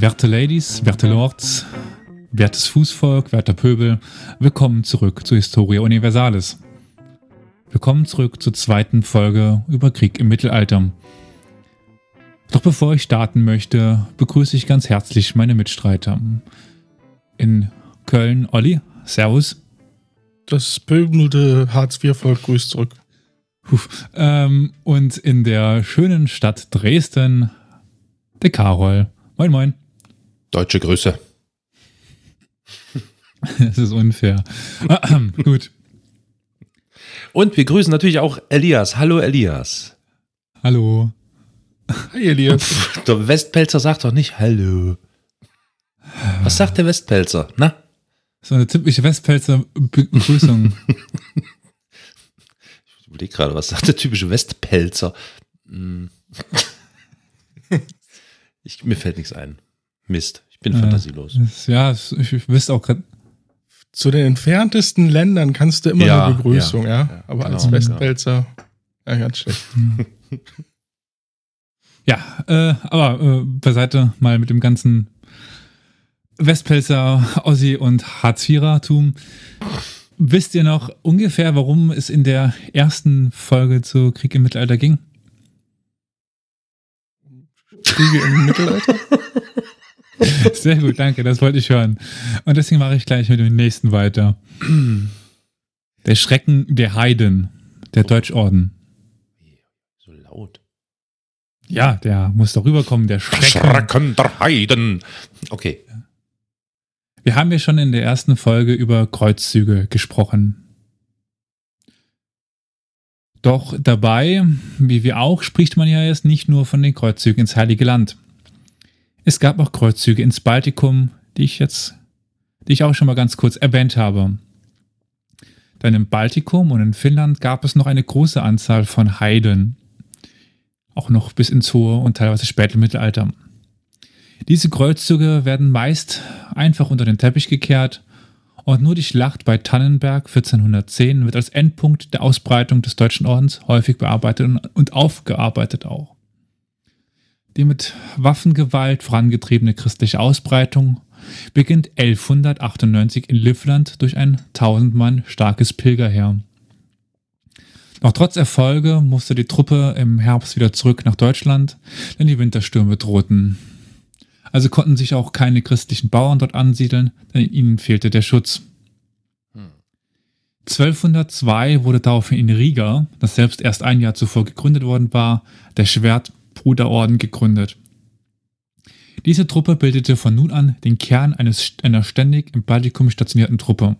Werte Ladies, werte Lords, wertes Fußvolk, werter Pöbel, willkommen zurück zu Historia Universalis. Willkommen zurück zur zweiten Folge über Krieg im Mittelalter. Doch bevor ich starten möchte, begrüße ich ganz herzlich meine Mitstreiter. In Köln, Olli, Servus. Das pöbelte Hartz-IV-Volk grüßt zurück. Huf. Ähm, und in der schönen Stadt Dresden, der Karol. Moin, moin. Deutsche Grüße. Das ist unfair. Gut. Und wir grüßen natürlich auch Elias. Hallo Elias. Hallo. Hi Elias. Der Westpelzer sagt doch nicht Hallo. Was sagt der Westpelzer? Na? So eine typische Westpelzer Begrüßung. ich überlege gerade, was sagt der typische Westpelzer? Hm. Ich, mir fällt nichts ein. Mist. Ich bin fantasielos. Ja, ich wüsste auch gerade. Zu den entferntesten Ländern kannst du immer Ja, eine Begrüßung, ja. ja, Aber genau, als Westpelzer, ja, ganz schlecht. Ja, äh, aber äh, beiseite mal mit dem ganzen Westpelzer, Ossi und Hartz-IV-Tum. Wisst ihr noch ungefähr, warum es in der ersten Folge zu Krieg im Mittelalter ging? Kriege im Mittelalter? Sehr gut, danke, das wollte ich hören. Und deswegen mache ich gleich mit dem nächsten weiter. Der Schrecken der Heiden, der Deutschorden. So laut. Ja, der muss doch rüberkommen, der Schrecken. Schrecken der Heiden. Okay. Wir haben ja schon in der ersten Folge über Kreuzzüge gesprochen. Doch dabei, wie wir auch, spricht man ja jetzt nicht nur von den Kreuzzügen ins Heilige Land. Es gab auch Kreuzzüge ins Baltikum, die ich jetzt, die ich auch schon mal ganz kurz erwähnt habe. Dann im Baltikum und in Finnland gab es noch eine große Anzahl von Heiden. Auch noch bis ins hohe und teilweise späte Mittelalter. Diese Kreuzzüge werden meist einfach unter den Teppich gekehrt und nur die Schlacht bei Tannenberg 1410 wird als Endpunkt der Ausbreitung des Deutschen Ordens häufig bearbeitet und aufgearbeitet auch. Die mit Waffengewalt vorangetriebene christliche Ausbreitung beginnt 1198 in Livland durch ein 1000 Mann starkes Pilgerheer. Doch trotz Erfolge musste die Truppe im Herbst wieder zurück nach Deutschland, denn die Winterstürme drohten. Also konnten sich auch keine christlichen Bauern dort ansiedeln, denn ihnen fehlte der Schutz. 1202 wurde daraufhin in Riga, das selbst erst ein Jahr zuvor gegründet worden war, der Schwertbruderorden gegründet. Diese Truppe bildete von nun an den Kern eines, einer ständig im Baltikum stationierten Truppe.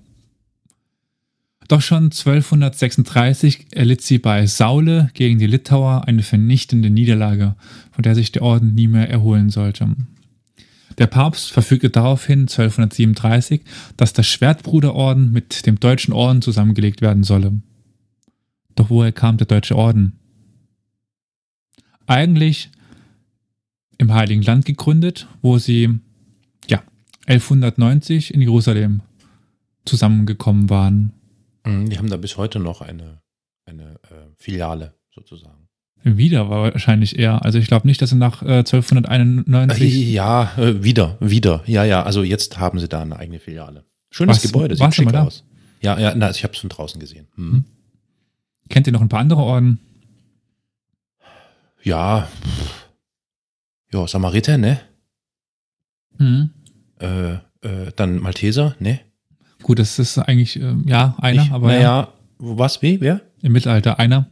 Doch schon 1236 erlitt sie bei Saule gegen die Litauer eine vernichtende Niederlage, von der sich der Orden nie mehr erholen sollte. Der Papst verfügte daraufhin 1237, dass der Schwertbruderorden mit dem Deutschen Orden zusammengelegt werden solle. Doch woher kam der Deutsche Orden? Eigentlich im Heiligen Land gegründet, wo sie ja 1190 in Jerusalem zusammengekommen waren. Mhm, Die haben da bis heute noch eine, eine äh, Filiale sozusagen. Wieder war wahrscheinlich eher. Also ich glaube nicht, dass sie nach äh, 1291 Ja, äh, wieder, wieder. Ja, ja, also jetzt haben sie da eine eigene Filiale. Schönes du- Gebäude, sieht schick aus. Ja, ja, na, ich habe es von draußen gesehen. Hm. Hm. kennt ihr noch ein paar andere Orden? Ja, ja, Samariter, ne? Hm. Äh, äh, dann Malteser, ne? Gut, das ist eigentlich äh, ja einer, Ich- aber ja, naja, was, wie, wer? im Mittelalter einer.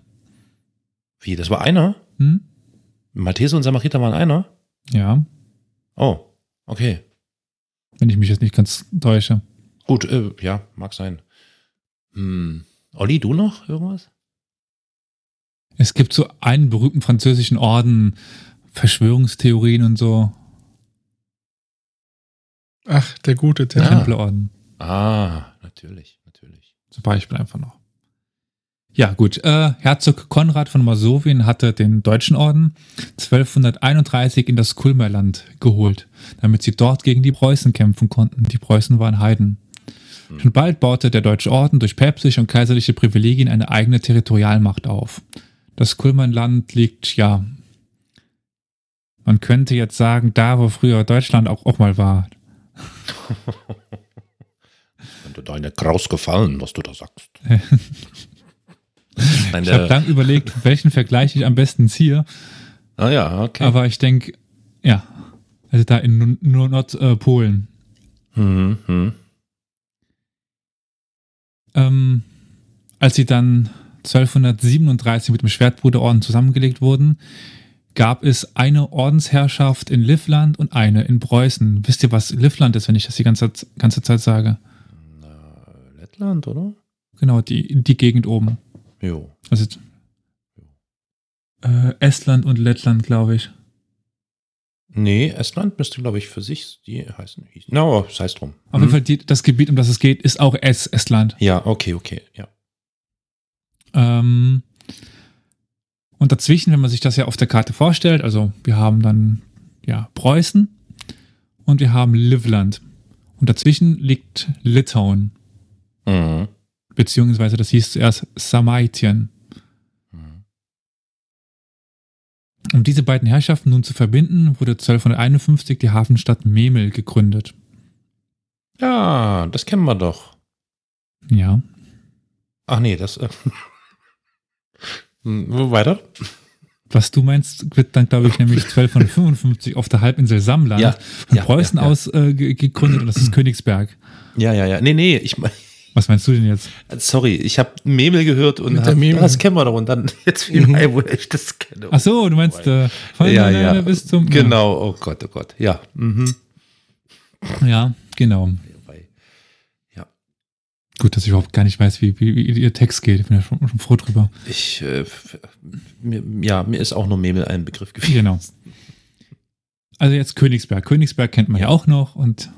Wie, das war einer? Hm? Malteser und Samariter waren einer? Ja, Oh, okay. wenn ich mich jetzt nicht ganz täusche. Gut, äh, ja, mag sein. Hm. Olli, du noch irgendwas? Es gibt so einen berühmten französischen Orden, Verschwörungstheorien und so. Ach, der gute Der. Templerorden Ah, natürlich, natürlich. zum Beispiel einfach noch. Ja, gut. Äh, Herzog Konrad von Masowien hatte den Deutschen Orden 1231 in das Kulmerland geholt, damit sie dort gegen die Preußen kämpfen konnten. Die Preußen waren Heiden. Hm. Schon bald baute der Deutsche Orden durch päpstliche und kaiserliche Privilegien eine eigene Territorialmacht auf. Das Kulmerland liegt, ja, Man könnte jetzt sagen, da wo früher Deutschland auch, auch mal war. Könnte nicht kraus gefallen, was du da sagst. Nein, Ich habe lang überlegt, welchen Vergleich ich am besten ziehe, ah ja, okay. aber ich denke, ja, also da in nur Nordpolen. Mhm, mhm. Ähm, als sie dann 1237 mit dem Schwertbruderorden zusammengelegt wurden, gab es eine Ordensherrschaft in Livland und eine in Preußen. Wisst ihr, was Livland ist, wenn ich das die ganze, ganze Zeit sage? Lettland, oder? Genau, die, die Gegend oben. Jo. Also äh, Estland und Lettland, glaube ich. Nee, Estland müsste, glaube ich, für sich die heißen. Na, no, sei es drum. Auf Mhm. jeden Fall, die, das Gebiet, um das es geht, ist auch Es Estland. Ja, okay, okay, ja. Ähm, und dazwischen, wenn man sich das ja auf der Karte vorstellt, also wir haben dann ja Preußen und wir haben Livland. Und dazwischen liegt Litauen, Mhm. beziehungsweise das hieß zuerst Samaitien. Mhm. Um diese beiden Herrschaften nun zu verbinden, wurde 1251 die Hafenstadt Memel gegründet. Ja, das kennen wir doch. Ja. Ach nee, das. Hm, weiter? Was du meinst, wird dann, glaube ich, nämlich 1255 auf der Halbinsel Samland Ja, von ja, Preußen ja, ja. aus äh, ge- gegründet und das ist Königsberg. Ja, ja, ja. Nee, nee, ich mein, Was meinst du denn jetzt? sorry, ich habe Memel gehört und hab, Memel. das kennen wir doch und dann jetzt viel Mhm. wo ich das kenne. Ach so, du meinst äh, von ja, der ja. Bis zum. Genau, oh Gott, oh Gott. Ja. Mhm. Ja, ja genau. Ja. Gut, dass ich überhaupt gar nicht weiß, wie, wie, wie ihr Text geht. Ich bin ja schon, schon froh drüber. Ich, äh, mir, ja, mir ist auch nur Memel ein Begriff gewesen. Genau. Also jetzt Königsberg. Königsberg kennt man ja, auch noch und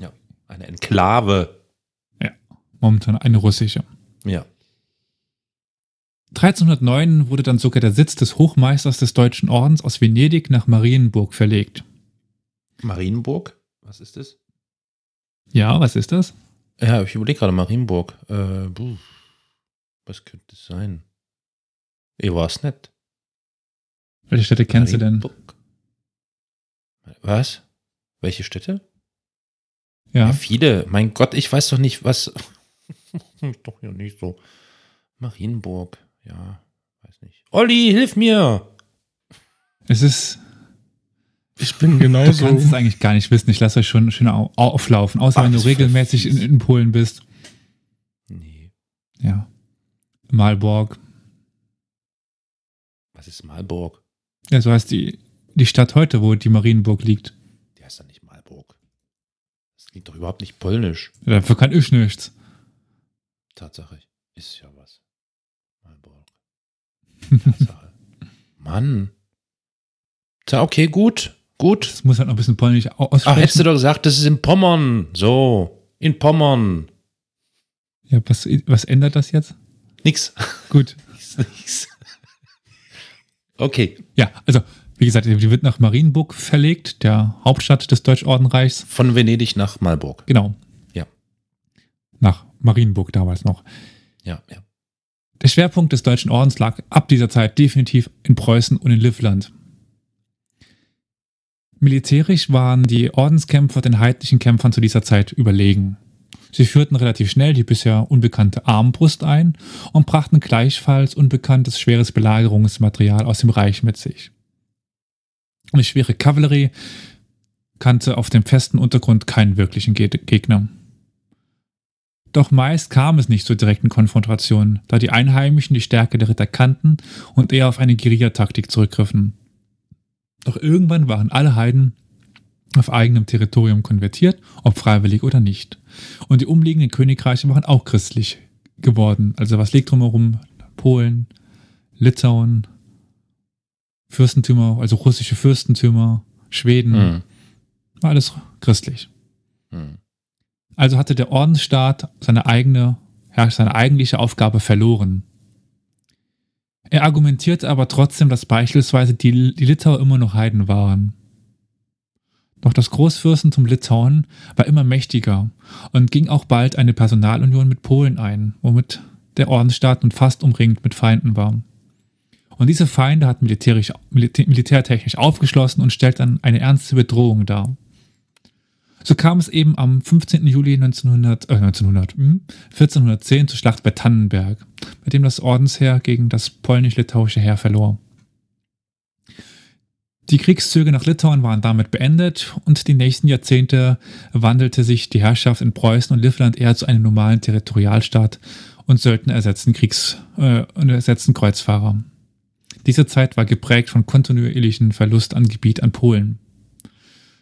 Eine Enklave. momentan eine russische. Ja. 1309 wurde dann sogar der Sitz des Hochmeisters des Deutschen Ordens aus Venedig nach Marienburg verlegt. Marienburg? Was ist das? Ja, was ist das? Ja, ich überlege gerade Marienburg. Äh, puh. was könnte es sein? Ich weiß nicht. Welche Städte kennst du denn? Marienburg? Was? Welche Städte? Ja, Ja, viele. Mein Gott, ich weiß doch nicht, was. doch ja nicht so. Marienburg, ja, weiß nicht. Olli, hilf mir! es ist. Ich bin Du genauso. kannst es eigentlich gar nicht wissen. Ich lasse euch schon schön au- auflaufen, außer Ach, wenn du regelmäßig in, in Polen bist. Nee. Ja. Malborg. Was ist Malburg? Ja, so heißt die, die Stadt heute, wo die Marienburg liegt. Die heißt doch nicht Malburg. Das klingt doch überhaupt nicht polnisch. Dafür kann ich nichts. Tatsache. Ist ja was. Malburg. Tatsache. Mann. Tja, okay, gut. Gut. Das muss halt noch ein bisschen polnisch au- Ach, hättest du aussprechen. doch gesagt, das ist in Pommern. So. In Pommern. Ja, was, was ändert das jetzt? Nix. Gut. Nix, nix. Okay. Ja, also, wie gesagt, die wird nach Marienburg verlegt, der Hauptstadt des Deutschordenreichs. Von Venedig nach Malburg. Genau. Ja. Nach Marienburg damals noch. Ja, ja. Der Schwerpunkt des Deutschen Ordens lag ab dieser Zeit definitiv in Preußen und in Livland. Militärisch waren die Ordenskämpfer den heidnischen Kämpfern zu dieser Zeit überlegen. Sie führten relativ schnell die bisher unbekannte Armbrust ein und brachten gleichfalls unbekanntes schweres Belagerungsmaterial aus dem Reich mit sich. Eine schwere Kavallerie kannte auf dem festen Untergrund keinen wirklichen Ge Gegner. Doch meist kam es nicht zur direkten Konfrontation, da die Einheimischen die Stärke der Ritter kannten und eher auf eine Guerillataktik zurückgriffen. Doch irgendwann waren alle Heiden auf eigenem Territorium konvertiert, ob freiwillig oder nicht. Und die umliegenden Königreiche waren auch christlich geworden. Also was liegt drumherum? Polen, Litauen, Fürstentümer, also russische Fürstentümer, Schweden, Hm. war alles christlich. Hm. Also hatte der Ordensstaat seine eigene, ja, seine eigentliche Aufgabe verloren. Er argumentierte aber trotzdem, dass beispielsweise die, die Litauer immer noch Heiden waren. Doch das Großfürstentum Litauen war immer mächtiger und ging auch bald eine Personalunion mit Polen ein, womit der Ordensstaat nun fast umringt mit Feinden war. Und diese Feinde hat militärisch, militä militärtechnisch aufgeschlossen und stellt dann eine ernste Bedrohung dar. So kam es eben am 15. Juli 1900, äh 1900, hm, 1410 zur Schlacht bei Tannenberg, bei dem das Ordensheer gegen das polnisch-litauische Heer verlor. Die Kriegszüge nach Litauen waren damit beendet und die nächsten Jahrzehnte wandelte sich die Herrschaft in Preußen und Livland eher zu einem normalen Territorialstaat und Söldner ersetzten, Kriegs, äh, ersetzten Kreuzfahrer. Diese Zeit war geprägt von kontinuierlichen Verlust an Gebiet an Polen.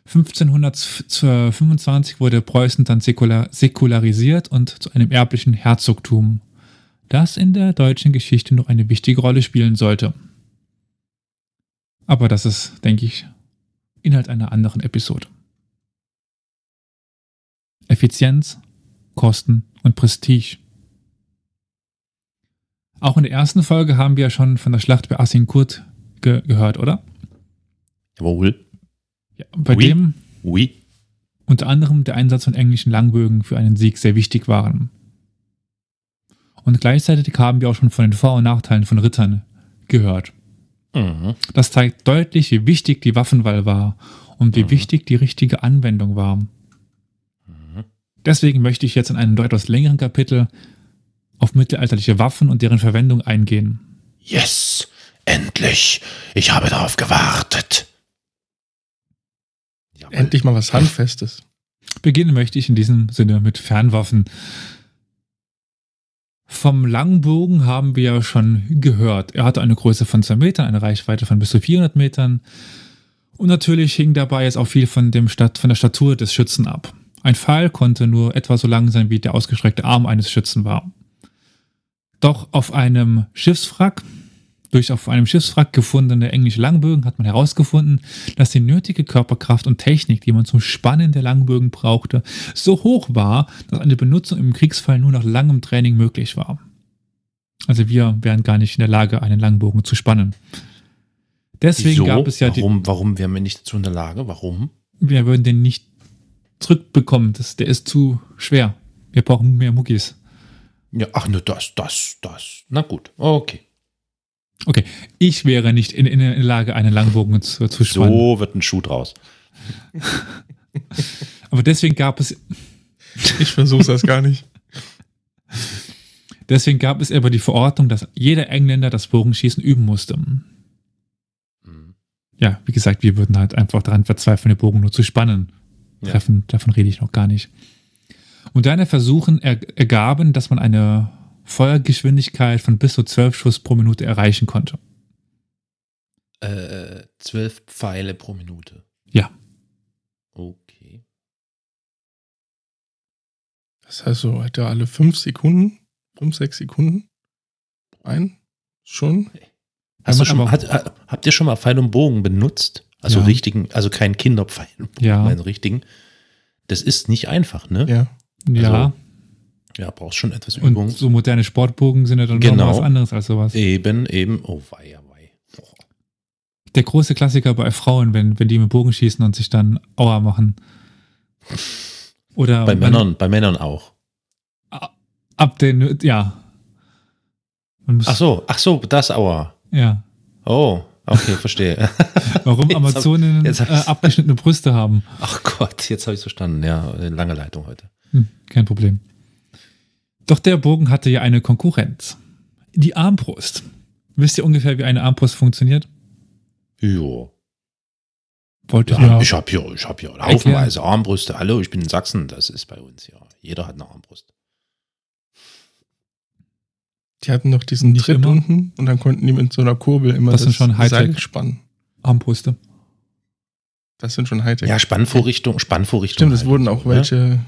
1525 wurde Preußen dann säkular, säkularisiert und zu einem erblichen Herzogtum, das in der deutschen Geschichte noch eine wichtige Rolle spielen sollte. Aber das ist, denke ich, Inhalt einer anderen Episode. Effizienz, Kosten und Prestige. Auch in der ersten Folge haben wir ja schon von der Schlacht bei Azincourt ge gehört, oder? Jawohl. Ja, bei Oui. dem Oui. unter anderem der Einsatz von englischen Langbögen für einen Sieg sehr wichtig waren. Und gleichzeitig haben wir auch schon von den Vor- und Nachteilen von Rittern gehört. Mhm. Das zeigt deutlich, wie wichtig die Waffenwahl war und wie Mhm. wichtig die richtige Anwendung war. Deswegen möchte ich jetzt in einem etwas längeren Kapitel auf mittelalterliche Waffen und deren Verwendung eingehen. Yes, endlich. Ich habe darauf gewartet. Endlich mal was Handfestes. Beginnen möchte ich in diesem Sinne mit Fernwaffen. Vom Langbogen haben wir ja schon gehört. Er hatte eine Größe von 2 Metern, eine Reichweite von bis zu 400 Metern. Und natürlich hing dabei jetzt auch viel von, dem Stat von der Statur des Schützen ab. Ein Pfeil konnte nur etwa so lang sein, wie der ausgestreckte Arm eines Schützen war. Doch auf einem Schiffswrack, durch auf einem Schiffswrack gefundene englische Langbögen hat man herausgefunden, dass die nötige Körperkraft und Technik, die man zum Spannen der Langbögen brauchte, so hoch war, dass eine Benutzung im Kriegsfall nur nach langem Training möglich war. Also wir wären gar nicht in der Lage, einen Langbogen zu spannen. Deswegen Wieso? gab es ja die, warum, warum wären wir nicht dazu in der Lage? Warum? wir würden den nicht zurückbekommen. Das, der ist zu schwer. Wir brauchen mehr Muckis. Ja, ach ne, das, das, das. Na gut, okay. Okay, ich wäre nicht in, in der Lage, einen Langbogen zu, zu spannen. So wird ein Schuh draus. Aber deswegen gab es, Ich versuche das gar nicht. deswegen gab es aber die Verordnung, dass jeder Engländer das Bogenschießen üben musste. Mhm. Ja, wie gesagt, wir würden halt einfach daran verzweifeln, den Bogen nur zu spannen. Ja. Treffen, davon rede ich noch gar nicht. Moderne Versuchen er, ergaben, dass man eine Feuergeschwindigkeit von bis zu 12 Schuss pro Minute erreichen konnte. Äh, zwölf Pfeile pro Minute. Ja. Okay. Das heißt so, hat er alle fünf Sekunden, fünf, sechs Sekunden ein? Schon? Hast du man schon, aber- hat, hat, habt ihr schon mal Pfeil und Bogen benutzt? Also Ja. richtigen, also kein Kinderpfeil, Ja. meinen richtigen. Das ist nicht einfach, ne? Ja. Ja, Ja, brauchst schon etwas und Übung. so moderne Sportbogen sind ja dann Genau. noch was anderes als sowas. Eben, eben. Oh, wei, ja, wei. Oh. Der große Klassiker bei Frauen, wenn, wenn die mit Bogen schießen und sich dann Aua machen. Oder Bei Männern, bei Männern auch. ab den, ja. Ach so, ach so, das Aua. Ja. Oh, okay, verstehe. Warum Jetzt hab- Amazonen jetzt äh, hab ich's- abgeschnittene Brüste haben. Ach Gott, jetzt habe ich verstanden. Ja, lange Leitung heute. Hm, kein Problem. Doch der Bogen hatte ja eine Konkurrenz. Die Armbrust. Wisst ihr ungefähr, wie eine Armbrust funktioniert? Jo. Wollt ihr Ja, ich habe hier, ich habe hier haufenweise Armbrüste. Hallo, ich bin in Sachsen. Das ist bei uns ja. Jeder hat eine Armbrust. Die hatten noch diesen Nicht Tritt immer. unten und dann konnten die mit so einer Kurbel immer Das sind schon Hightech. Seil spannen. Armbrüste. Das sind schon Hightech. Ja, Spannvorrichtung, Spannvorrichtung. Stimmt, es halt wurden auch so, ne? welche.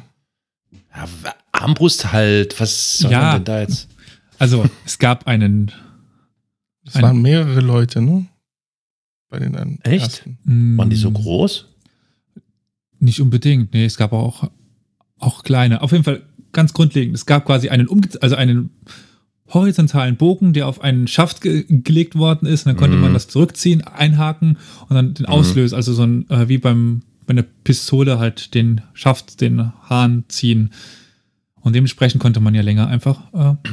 Ja, Armbrust halt. Was soll Ja. man denn da jetzt? Also, es gab einen. Es Ein- waren mehrere Leute, ne? Bei den ein- Echt? ersten. Waren die so groß? Nicht unbedingt. Nee, es gab auch, auch kleine. Auf jeden Fall ganz grundlegend. Es gab quasi einen, umge also einen horizontalen Bogen, der auf einen Schaft ge gelegt worden ist. Und dann konnte Mhm. man das zurückziehen, einhaken und dann den Mhm. auslösen. Also so ein, äh, wie beim, bei einer Pistole halt den Schaft, den Hahn ziehen. Und dementsprechend konnte man ja länger einfach äh,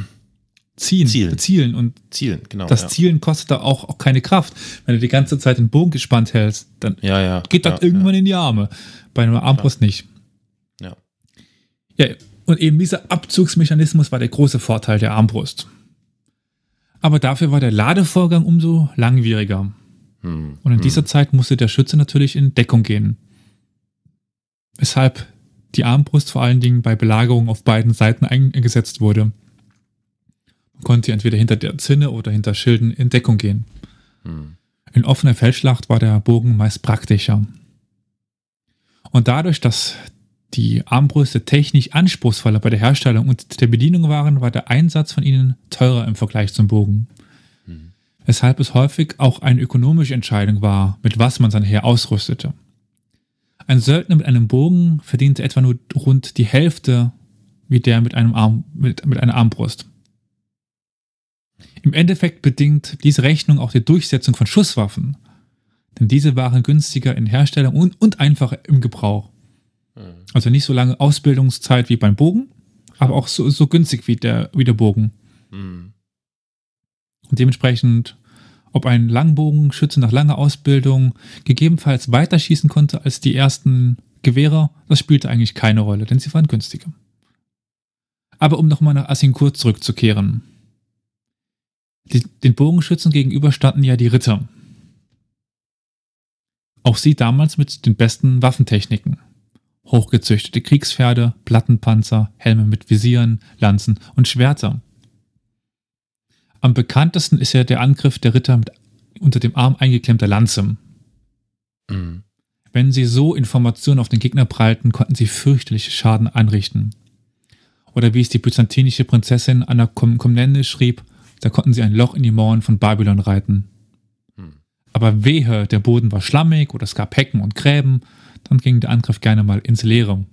ziehen, Zielen. zielen. Und Zielen, genau. das ja. Zielen kostet da auch, auch keine Kraft. Wenn du die ganze Zeit den Bogen gespannt hältst, dann Ja, ja. geht das irgendwann in die Arme. Bei einer Armbrust nicht. Ja. Ja, und eben dieser Abzugsmechanismus war der große Vorteil der Armbrust. Aber dafür war der Ladevorgang umso langwieriger. Hm. Und in dieser Zeit musste der Schütze natürlich in Deckung gehen. Weshalb die Armbrust vor allen Dingen bei Belagerungen auf beiden Seiten eingesetzt wurde. Man konnte entweder hinter der Zinne oder hinter Schilden in Deckung gehen. Hm. In offener Feldschlacht war der Bogen meist praktischer. Und dadurch, dass die Armbrüste technisch anspruchsvoller bei der Herstellung und der Bedienung waren, war der Einsatz von ihnen teurer im Vergleich zum Bogen. Hm. Weshalb es häufig auch eine ökonomische Entscheidung war, mit was man sein Heer ausrüstete. Ein Söldner mit einem Bogen verdiente etwa nur rund die Hälfte wie der mit, einem Arm, mit, mit einer Armbrust. Im Endeffekt bedingt diese Rechnung auch die Durchsetzung von Schusswaffen, denn diese waren günstiger in Herstellung und, und einfacher im Gebrauch. Hm. Also nicht so lange Ausbildungszeit wie beim Bogen, aber auch so, so günstig wie der, wie der Bogen. Hm. Und dementsprechend, ob ein Langbogenschütze nach langer Ausbildung gegebenenfalls weiter schießen konnte als die ersten Gewehre, das spielte eigentlich keine Rolle, denn sie waren günstiger. Aber um nochmal nach Azincourt zurückzukehren. Die, den Bogenschützen gegenüber standen ja die Ritter. Auch sie damals mit den besten Waffentechniken. Hochgezüchtete Kriegspferde, Plattenpanzer, Helme mit Visieren, Lanzen und Schwerter. Am bekanntesten ist ja der Angriff der Ritter mit unter dem Arm eingeklemmter Lanze. Hm. Wenn sie so Informationen auf den Gegner prallten, konnten sie fürchterliche Schaden anrichten. Oder wie es die byzantinische Prinzessin Anna Kom Komnene schrieb, da konnten sie ein Loch in die Mauern von Babylon reiten. Hm. Aber wehe, der Boden war schlammig oder es gab Hecken und Gräben, dann ging der Angriff gerne mal ins Leere.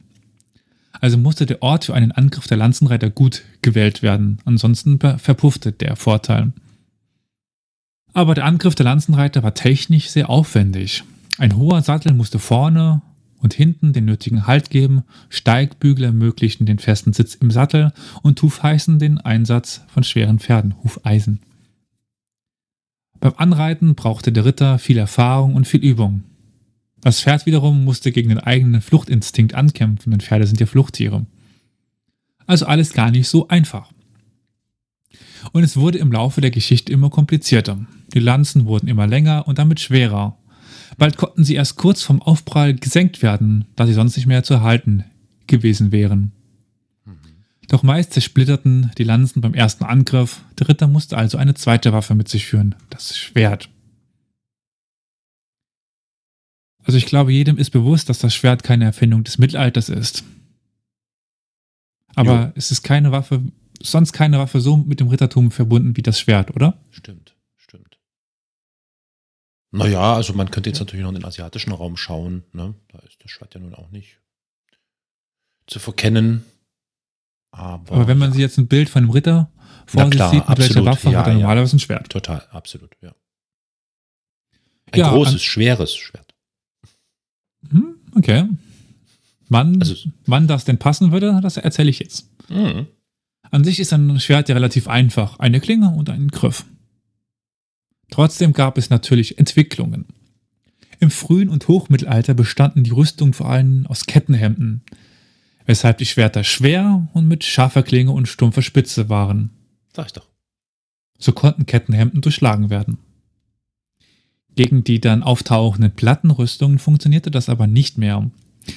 Also musste der Ort für einen Angriff der Lanzenreiter gut gewählt werden, ansonsten ver- verpuffte der Vorteil. Aber der Angriff der Lanzenreiter war technisch sehr aufwendig. Ein hoher Sattel musste vorne und hinten den nötigen Halt geben, Steigbügel ermöglichten den festen Sitz im Sattel und Hufeisen den Einsatz von schweren Pferden, Hufeisen. Beim Anreiten brauchte der Ritter viel Erfahrung und viel Übung. Das Pferd wiederum musste gegen den eigenen Fluchtinstinkt ankämpfen, denn Pferde sind ja Fluchttiere. Also alles gar nicht so einfach. Und es wurde im Laufe der Geschichte immer komplizierter. Die Lanzen wurden immer länger und damit schwerer. Bald konnten sie erst kurz vom Aufprall gesenkt werden, da sie sonst nicht mehr zu erhalten gewesen wären. Doch meist zersplitterten die Lanzen beim ersten Angriff. Der Ritter musste also eine zweite Waffe mit sich führen, das Schwert. Also ich glaube, jedem ist bewusst, dass das Schwert keine Erfindung des Mittelalters ist. Aber Jo. es ist keine Waffe, sonst keine Waffe so mit dem Rittertum verbunden wie das Schwert, oder? Stimmt, stimmt. Naja, also man könnte jetzt natürlich noch in den asiatischen Raum schauen. Ne? Da ist das Schwert ja nun auch nicht zu verkennen. Aber, Aber wenn man sich jetzt ein Bild von einem Ritter vor sich sieht, mit welcher Waffe ja, hat er ja. normalerweise ein Schwert. Total, absolut, ja. Ein Ja, großes, schweres Schwert. Hm, okay. Wann, Also- wann das denn passen würde, das erzähle ich jetzt. Mhm. An sich ist ein Schwert ja relativ einfach. Eine Klinge und ein Griff. Trotzdem gab es natürlich Entwicklungen. Im frühen und Hochmittelalter bestanden die Rüstungen vor allem aus Kettenhemden, weshalb die Schwerter schwer und mit scharfer Klinge und stumpfer Spitze waren. Sag ich doch. So konnten Kettenhemden durchschlagen werden. Gegen die dann auftauchenden Plattenrüstungen funktionierte das aber nicht mehr,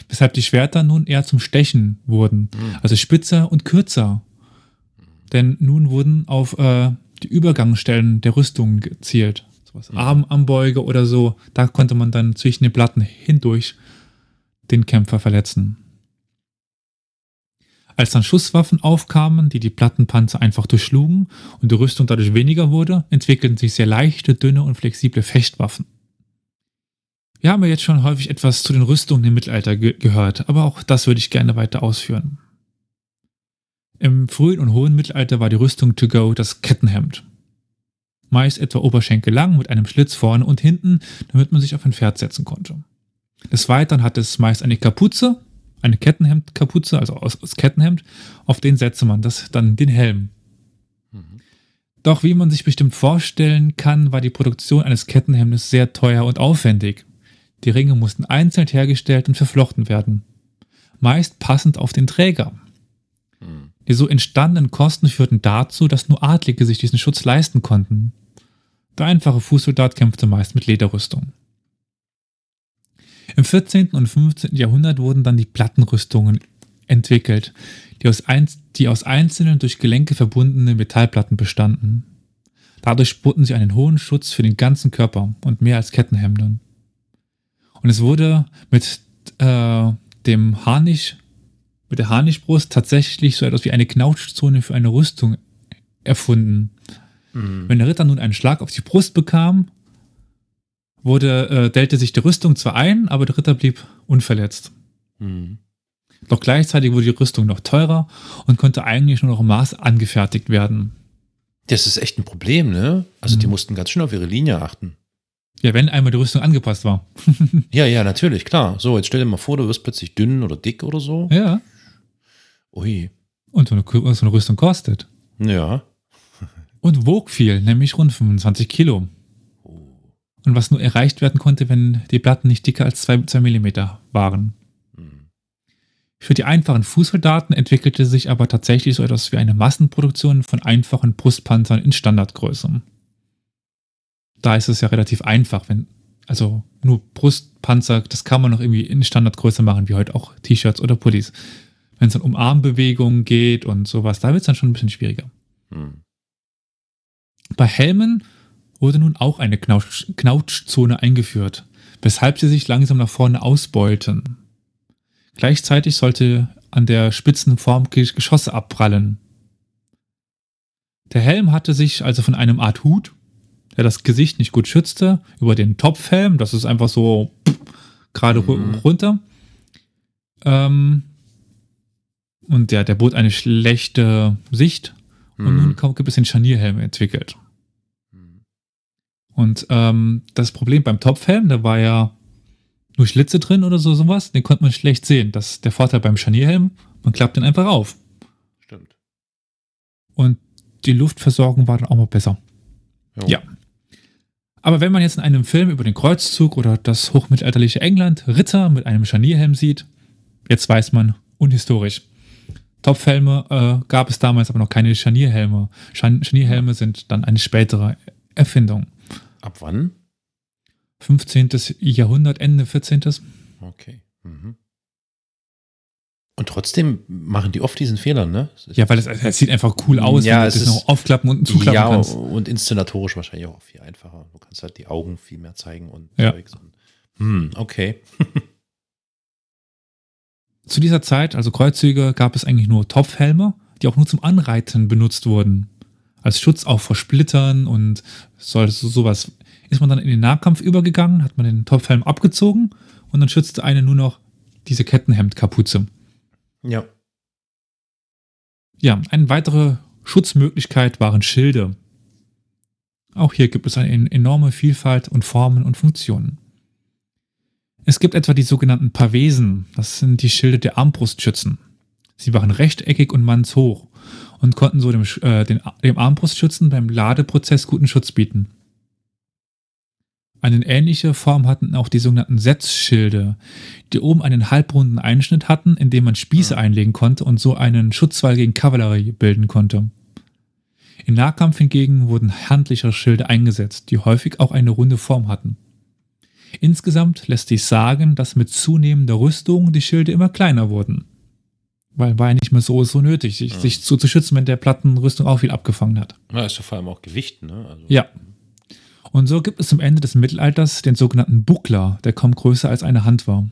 weshalb die Schwerter nun eher zum Stechen wurden, Mhm. also spitzer und kürzer. Denn nun wurden auf äh, die Übergangsstellen der Rüstungen gezielt. Sowas Mhm. Armambeuge oder so, da konnte man dann zwischen den Platten hindurch den Kämpfer verletzen. Als dann Schusswaffen aufkamen, die die Plattenpanzer einfach durchschlugen und die Rüstung dadurch weniger wurde, entwickelten sich sehr leichte, dünne und flexible Fechtwaffen. Wir haben ja jetzt schon häufig etwas zu den Rüstungen im Mittelalter ge gehört, aber auch das würde ich gerne weiter ausführen. Im frühen und hohen Mittelalter war die Rüstung to go das Kettenhemd. Meist etwa Oberschenkel lang mit einem Schlitz vorne und hinten, damit man sich auf ein Pferd setzen konnte. Des Weiteren hatte es meist eine Kapuze, eine Kettenhemdkapuze, also aus, aus Kettenhemd, auf den setzte man das dann den Helm. Mhm. Doch wie man sich bestimmt vorstellen kann, war die Produktion eines Kettenhemdes sehr teuer und aufwendig. Die Ringe mussten einzeln hergestellt und verflochten werden. Meist passend auf den Träger. Hm. Die so entstandenen Kosten führten dazu, dass nur Adlige sich diesen Schutz leisten konnten. Der einfache Fußsoldat kämpfte meist mit Lederrüstung. Im 14. und 15. Jahrhundert wurden dann die Plattenrüstungen entwickelt, die aus, einz die aus einzelnen durch Gelenke verbundenen Metallplatten bestanden. Dadurch boten sie einen hohen Schutz für den ganzen Körper und mehr als Kettenhemden. Und es wurde mit äh, dem Harnisch, mit der Harnischbrust tatsächlich so etwas wie eine Knautschzone für eine Rüstung erfunden. Hm. Wenn der Ritter nun einen Schlag auf die Brust bekam, wurde, äh, dellte sich die Rüstung zwar ein, aber der Ritter blieb unverletzt. Hm. Doch gleichzeitig wurde die Rüstung noch teurer und konnte eigentlich nur noch im Maß angefertigt werden. Das ist echt ein Problem, ne? Also die Mhm. mussten ganz schön auf ihre Linie achten. Ja, wenn einmal die Rüstung angepasst war. Ja, ja, natürlich, klar. So, jetzt stell dir mal vor, du wirst plötzlich dünn oder dick oder so. Ja. Ui. Und so eine, so eine Rüstung kostet. Ja. Und wog viel, nämlich rund 25 Kilo. Und was nur erreicht werden konnte, wenn die Platten nicht dicker als 2, 2 mm waren. Hm. Für die einfachen Fußsoldaten entwickelte sich aber tatsächlich so etwas wie eine Massenproduktion von einfachen Brustpanzern in Standardgröße. Da ist es ja relativ einfach, wenn, also nur Brustpanzer, das kann man noch irgendwie in Standardgröße machen, wie heute auch T-Shirts oder Pullis. Wenn es dann um Armbewegungen geht und sowas, da wird es dann schon ein bisschen schwieriger. Hm. Bei Helmen wurde nun auch eine Knautsch Knautschzone eingeführt, weshalb sie sich langsam nach vorne ausbeulten. Gleichzeitig sollte an der spitzen Form Ge- Geschosse abprallen. Der Helm hatte sich also von einem Art Hut, der das Gesicht nicht gut schützte, über den Topfhelm, das ist einfach so pff, gerade Mhm. runter. Ähm, und der, der bot eine schlechte Sicht und nun Hm. kaum- gibt es den Scharnierhelm entwickelt. Und ähm, das Problem beim Topfhelm, da war ja nur Schlitze drin oder so sowas, den konnte man schlecht sehen. Das ist der Vorteil beim Scharnierhelm, man klappt den einfach auf. Stimmt. Und die Luftversorgung war dann auch mal besser. Jo. Ja. Aber wenn man jetzt in einem Film über den Kreuzzug oder das hochmittelalterliche England Ritter mit einem Scharnierhelm sieht, jetzt weiß man, unhistorisch. Topfhelme äh, gab es damals aber noch keine Scharnierhelme. Scharn Scharnierhelme sind dann eine spätere Erfindung. Ab wann? 15. Jahrhundert, Ende 14. Okay. Mhm. Und trotzdem machen die oft diesen Fehler, ne? Ja, weil es, es sieht einfach cool aus, Ja, wenn du es das ist- noch aufklappen und zuklappen ja, kannst. und inszenatorisch wahrscheinlich auch viel einfacher. Du kannst halt die Augen viel mehr zeigen und Ja. Zeugs und hm, okay. Zu dieser Zeit, also Kreuzzüge, gab es eigentlich nur Topfhelme, die auch nur zum Anreiten benutzt wurden. Als Schutz auch vor Splittern und soll so sowas. Ist man dann in den Nahkampf übergegangen, hat man den Topfhelm abgezogen und dann schützte eine nur noch diese Kettenhemdkapuze. Ja. Ja, eine weitere Schutzmöglichkeit waren Schilde. Auch hier gibt es eine enorme Vielfalt und Formen und Funktionen. Es gibt etwa die sogenannten Pavesen, das sind die Schilde der Armbrustschützen. Sie waren rechteckig und mannshoch und konnten so dem, äh, den, dem Armbrustschützen beim Ladeprozess guten Schutz bieten. Eine ähnliche Form hatten auch die sogenannten Setzschilde, die oben einen halbrunden Einschnitt hatten, in dem man Spieße Ja. einlegen konnte und so einen Schutzwall gegen Kavallerie bilden konnte. Im Nahkampf hingegen wurden handliche Schilde eingesetzt, die häufig auch eine runde Form hatten. Insgesamt lässt sich sagen, dass mit zunehmender Rüstung die Schilde immer kleiner wurden. Weil war ja nicht mehr so, so nötig, sich, Ja. sich zu, zu schützen, wenn der Plattenrüstung auch viel abgefangen hat. ja, ist ja vor allem auch Gewicht, ne? Also, Ja. Und so gibt es zum Ende des Mittelalters den sogenannten Buckler, der kaum größer als eine Hand war.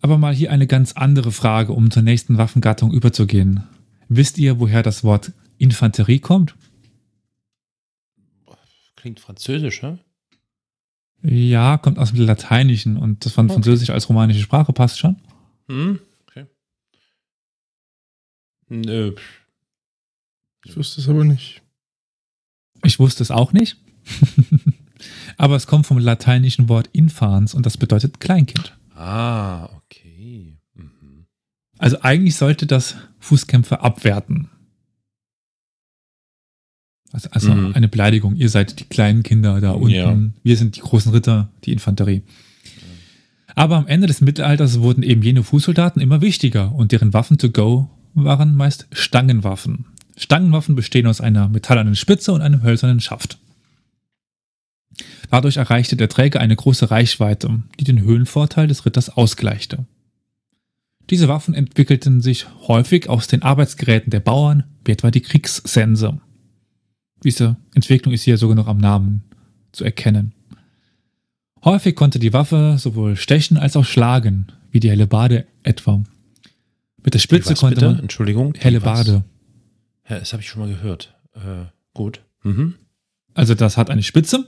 Aber mal hier eine ganz andere Frage, um zur nächsten Waffengattung überzugehen. Wisst ihr, woher das Wort Infanterie kommt? Klingt französisch, hä? Ja, kommt aus dem Lateinischen und das von Okay. Französisch als romanische Sprache passt schon. Hm, okay. Nö. Ich wüsste es aber nicht. Ich wusste es auch nicht. Aber es kommt vom lateinischen Wort infans und das bedeutet Kleinkind. Ah, okay. Mhm. Also eigentlich sollte das Fußkämpfer abwerten. Also, also Mhm. eine Beleidigung. Ihr seid die kleinen Kinder da unten. Ja. Wir sind die großen Ritter, die Infanterie. Aber am Ende des Mittelalters wurden eben jene Fußsoldaten immer wichtiger und deren Waffen to go waren meist Stangenwaffen. Stangenwaffen bestehen aus einer metallernen Spitze und einem hölzernen Schaft. Dadurch erreichte der Träger eine große Reichweite, die den Höhenvorteil des Ritters ausgleichte. Diese Waffen entwickelten sich häufig aus den Arbeitsgeräten der Bauern, wie etwa die Kriegssense. Diese Entwicklung ist hier sogar noch am Namen zu erkennen. Häufig konnte die Waffe sowohl stechen als auch schlagen, wie die Hellebarde etwa. Mit der Spitze was konnte bitte? man Entschuldigung. Hellebarde. Ja, das habe ich schon mal gehört. Äh, gut. Mhm. Also das hat eine Spitze,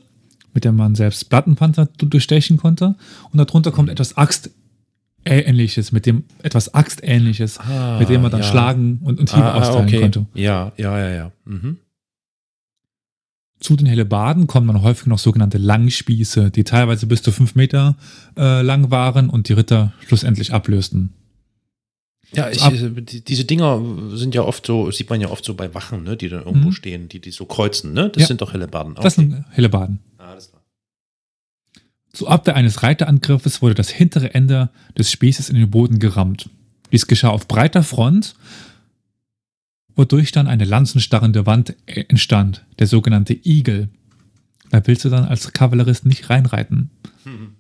mit der man selbst Plattenpanzer du- durchstechen konnte. Und darunter kommt etwas Axtähnliches, mit dem etwas Axtähnliches, Ah, mit dem man dann ja. schlagen und, und Hiebe Ah, ah, austeilen okay. konnte. Ja, ja, ja, ja. Mhm. Zu den Hellebarden kommen dann häufig noch sogenannte Langspieße, die teilweise bis zu fünf Meter äh, lang waren und die Ritter schlussendlich ablösten. Ja, ich, diese Dinger sind ja oft so, sieht man ja oft so bei Wachen, ne, die dann irgendwo Mhm. stehen, die, die so kreuzen, ne? Das Ja. sind doch Hellebarden. Das sind Hellebarden. Ah, alles klar. Zur Abwehr eines Reiterangriffes wurde das hintere Ende des Spießes in den Boden gerammt. Dies geschah auf breiter Front, wodurch dann eine lanzenstarrende Wand äh, entstand, der sogenannte Igel. Da willst du dann als Kavallerist nicht reinreiten. Mhm.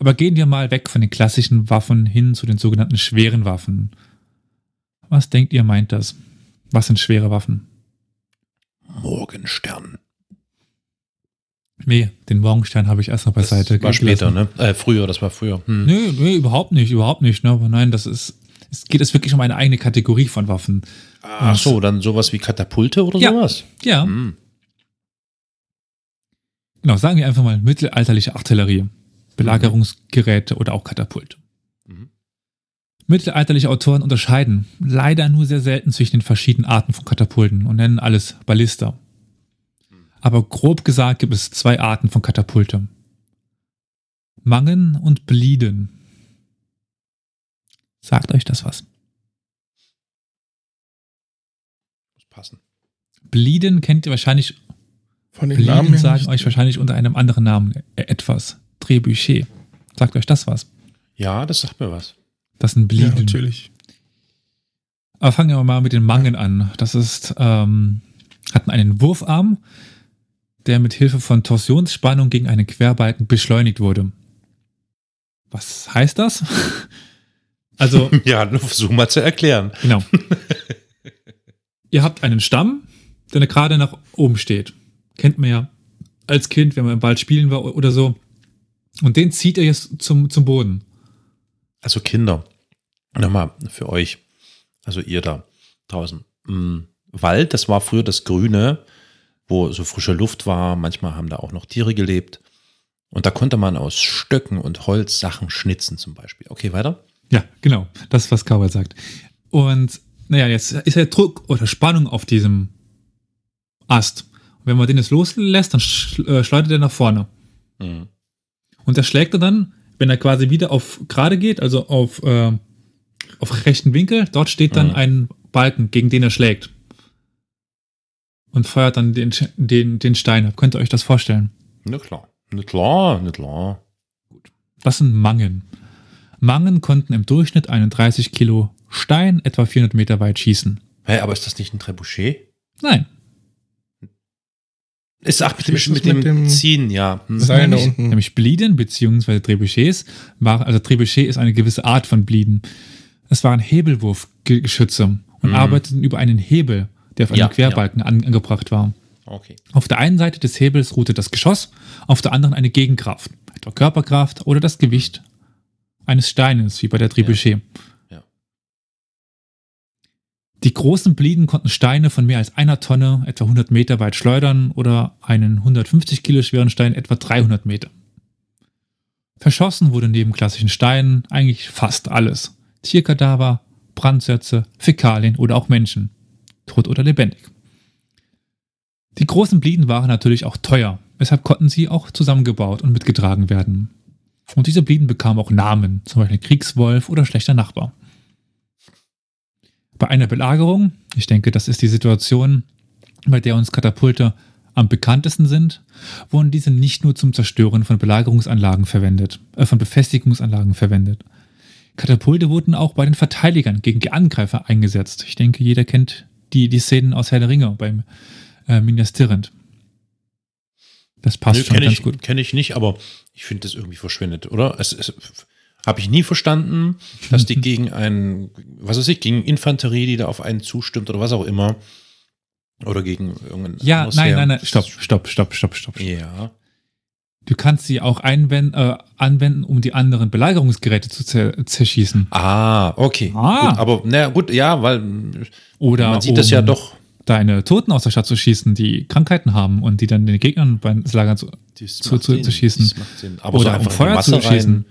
Aber gehen wir mal weg von den klassischen Waffen hin zu den sogenannten schweren Waffen. Was denkt ihr meint das? Was sind schwere Waffen? Morgenstern. Nee, den Morgenstern habe ich erst noch beiseite das war später, ne? Äh, früher, das war früher. Hm. Nee, nee, überhaupt nicht, überhaupt nicht. Ne? Aber nein, das ist, es geht es wirklich um eine eigene Kategorie von Waffen. Ach so, dann sowas wie Katapulte oder Ja. sowas? Ja, Hm. genau, sagen wir einfach mal mittelalterliche Artillerie, Belagerungsgeräte oder auch Katapulte. Mhm. Mittelalterliche Autoren unterscheiden leider nur sehr selten zwischen den verschiedenen Arten von Katapulten und nennen alles Ballista. Aber grob gesagt gibt es zwei Arten von Katapulte. Mangen und Blieden. Sagt euch das was? Muss passen. Blieden kennt ihr wahrscheinlich, Von den Namen Blieden her sagen euch wahrscheinlich unter einem anderen Namen äh, etwas. Trebuchet. Sagt euch das was? Ja, das sagt mir was. Das sind Ja, Blieden. natürlich. Aber fangen wir mal mit den Mangen an. Das ist, ähm, hatten einen Wurfarm, der mit Hilfe von Torsionsspannung gegen einen Querbalken beschleunigt wurde. Was heißt das? also, Ja, nur versuch mal zu erklären. genau. Ihr habt einen Stamm, der gerade nach oben steht. Kennt man ja als Kind, wenn man im Wald spielen war oder so. Und den zieht ihr jetzt zum, zum Boden. Also Kinder, nochmal für euch, also ihr da draußen. Mm, Wald, das war früher das Grüne, wo so frische Luft war. Manchmal haben da auch noch Tiere gelebt. Und da konnte man aus Stöcken und Holz Sachen schnitzen zum Beispiel. Okay, weiter? Ja, genau. Das ist, was Cowboy sagt. Und naja, jetzt ist ja Druck oder Spannung auf diesem Ast. Und wenn man den jetzt loslässt, dann äh, schleudert er nach vorne. Mhm. Und der schlägt er dann, wenn er quasi wieder auf gerade geht, also auf, äh, auf rechten Winkel, dort steht dann Mhm. ein Balken, gegen den er schlägt. Und feuert dann den, den, den Stein ab. Könnt ihr euch das vorstellen? Na klar. Na klar, na klar. Was sind Mangen? Mangen konnten im Durchschnitt einen 30 Kilo Stein etwa 400 Meter weit schießen. Hä, aber ist das nicht ein Trebuchet? Nein, Ist ach, mit mit dem, mit dem Ziehen, ja. Hm. Seil nämlich, unten. nämlich Blieden bzw. Trebuchets. War, also Trebuchet ist eine gewisse Art von Blieden. Es waren Hebelwurfgeschütze und Mhm. arbeiteten über einen Hebel, der auf einem Ja, Querbalken an, angebracht war. Okay. Auf der einen Seite des Hebels ruhte das Geschoss, auf der anderen eine Gegenkraft, etwa Körperkraft oder das Gewicht eines Steines, wie bei der Trebuchet. Ja. Die großen Blieden konnten Steine von mehr als einer Tonne etwa 100 Meter weit schleudern oder einen 150 Kilo schweren Stein etwa 300 Meter. Verschossen wurde neben klassischen Steinen eigentlich fast alles. Tierkadaver, Brandsätze, Fäkalien oder auch Menschen. Tot oder lebendig. Die großen Blieden waren natürlich auch teuer, weshalb konnten sie auch zusammengebaut und mitgetragen werden. Und diese Blieden bekamen auch Namen, zum Beispiel Kriegswolf oder schlechter Nachbar. Bei einer Belagerung, ich denke, das ist die Situation, bei der uns Katapulte am bekanntesten sind, wurden diese nicht nur zum Zerstören von Belagerungsanlagen verwendet, äh, von Befestigungsanlagen verwendet. Katapulte wurden auch bei den Verteidigern gegen die Angreifer eingesetzt. Ich denke, jeder kennt die, die Szenen aus Herr der Ringe beim äh, Minas Tirith. Das passt Nö, schon ganz ich, gut. Kenne ich nicht, aber ich finde das irgendwie verschwindet, oder? Es, es habe ich nie verstanden, dass die gegen einen, was weiß ich, gegen Infanterie, die da auf einen zustimmt oder was auch immer, oder gegen irgendein Ja, nein, Heer. nein, nein, stopp, stopp, stopp, stopp, stopp. Ja. Du kannst sie auch einwenden, äh, anwenden, um die anderen Belagerungsgeräte zu zer zerschießen. Ah, okay. Ah. Gut, aber na gut, ja, weil Oder man sieht das ja um doch. deine Toten aus der Stadt zu schießen, die Krankheiten haben und die dann den Gegnern beim Lager zu. Zu- zu- zu schießen. das macht Sinn. Aber Oder so um Feuer zu schießen.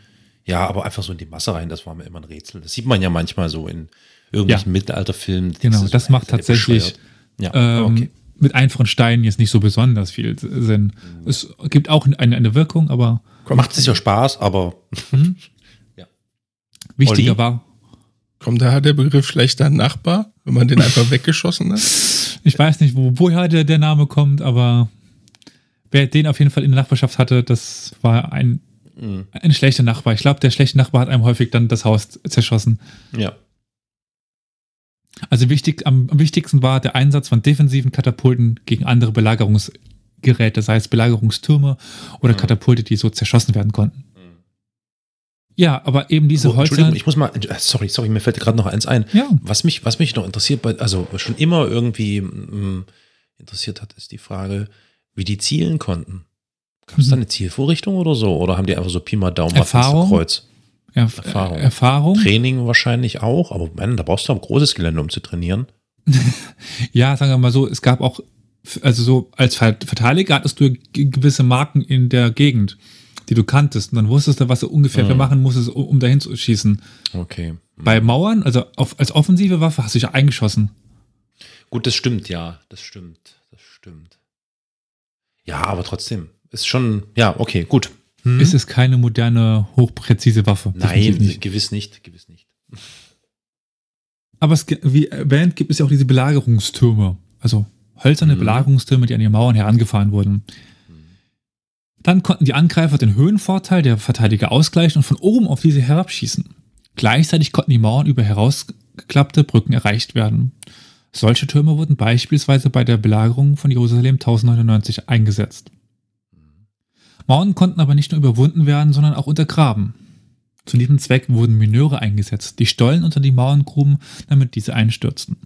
Ja, aber einfach so in die Masse rein, das war mir immer ein Rätsel. Das sieht man ja manchmal so in irgendwelchen Mittelalterfilmen. Genau, ist das so, macht tatsächlich. Ja, Ähm, okay. Mit einfachen Steinen jetzt nicht so besonders viel Sinn. Es gibt auch eine, eine Wirkung, aber Macht es ja Spaß, aber wichtiger Olli? war, Kommt daher der Begriff schlechter Nachbar, wenn man den einfach weggeschossen hat? ich weiß nicht, wo, woher der, der Name kommt, aber wer den auf jeden Fall in der Nachbarschaft hatte, das war ein, mh, ein schlechter Nachbar. Ich glaube, der schlechte Nachbar hat einem häufig dann das Haus zerschossen. ja. Also wichtig, am, am wichtigsten war der Einsatz von defensiven Katapulten gegen andere Belagerungsgeräte, sei es Belagerungstürme oder Mhm. Katapulte, die so zerschossen werden konnten. Ja, aber eben diese Oh, Entschuldigung, ich muss mal, äh, sorry, sorry, mir fällt gerade noch eins ein. Ja, Was mich, was mich noch interessiert, also schon immer irgendwie mm, interessiert hat, ist die Frage, wie die zielen konnten. Gab es da Mhm. eine Zielvorrichtung oder so? Oder haben die einfach so Pi mal Daumen Erfahrung? Kreuz? Erf Erfahrung. Erfahrung. Training wahrscheinlich auch, aber man, da brauchst du ein großes Gelände, um zu trainieren. Ja, sagen wir mal so, es gab auch, also so als Ver- Verteidiger hattest du gewisse Marken in der Gegend, die du kanntest. Und dann wusstest du, was du ungefähr Mhm. machen musstest, um, dahin zu schießen. Okay. Bei Mauern, also auf, als offensive Waffe, hast du dich ja eingeschossen. Gut, das stimmt, ja. Das stimmt. Das stimmt. Ja, aber trotzdem. Ist schon, ja, okay, gut. Hm? Ist es keine moderne, hochpräzise Waffe? Nein, Nicht. gewiss nicht, gewiss nicht. Aber es, wie erwähnt, gibt es ja auch diese Belagerungstürme. Also hölzerne Mhm. Belagerungstürme, die an die Mauern herangefahren wurden. Dann konnten die Angreifer den Höhenvorteil der Verteidiger ausgleichen und von oben auf diese herabschießen. Gleichzeitig konnten die Mauern über herausgeklappte Brücken erreicht werden. Solche Türme wurden beispielsweise bei der Belagerung von Jerusalem 1099 eingesetzt. Mauern konnten aber nicht nur überwunden werden, sondern auch untergraben. Zu diesem Zweck wurden Minöre eingesetzt, die Stollen unter die Mauern gruben, damit diese einstürzten.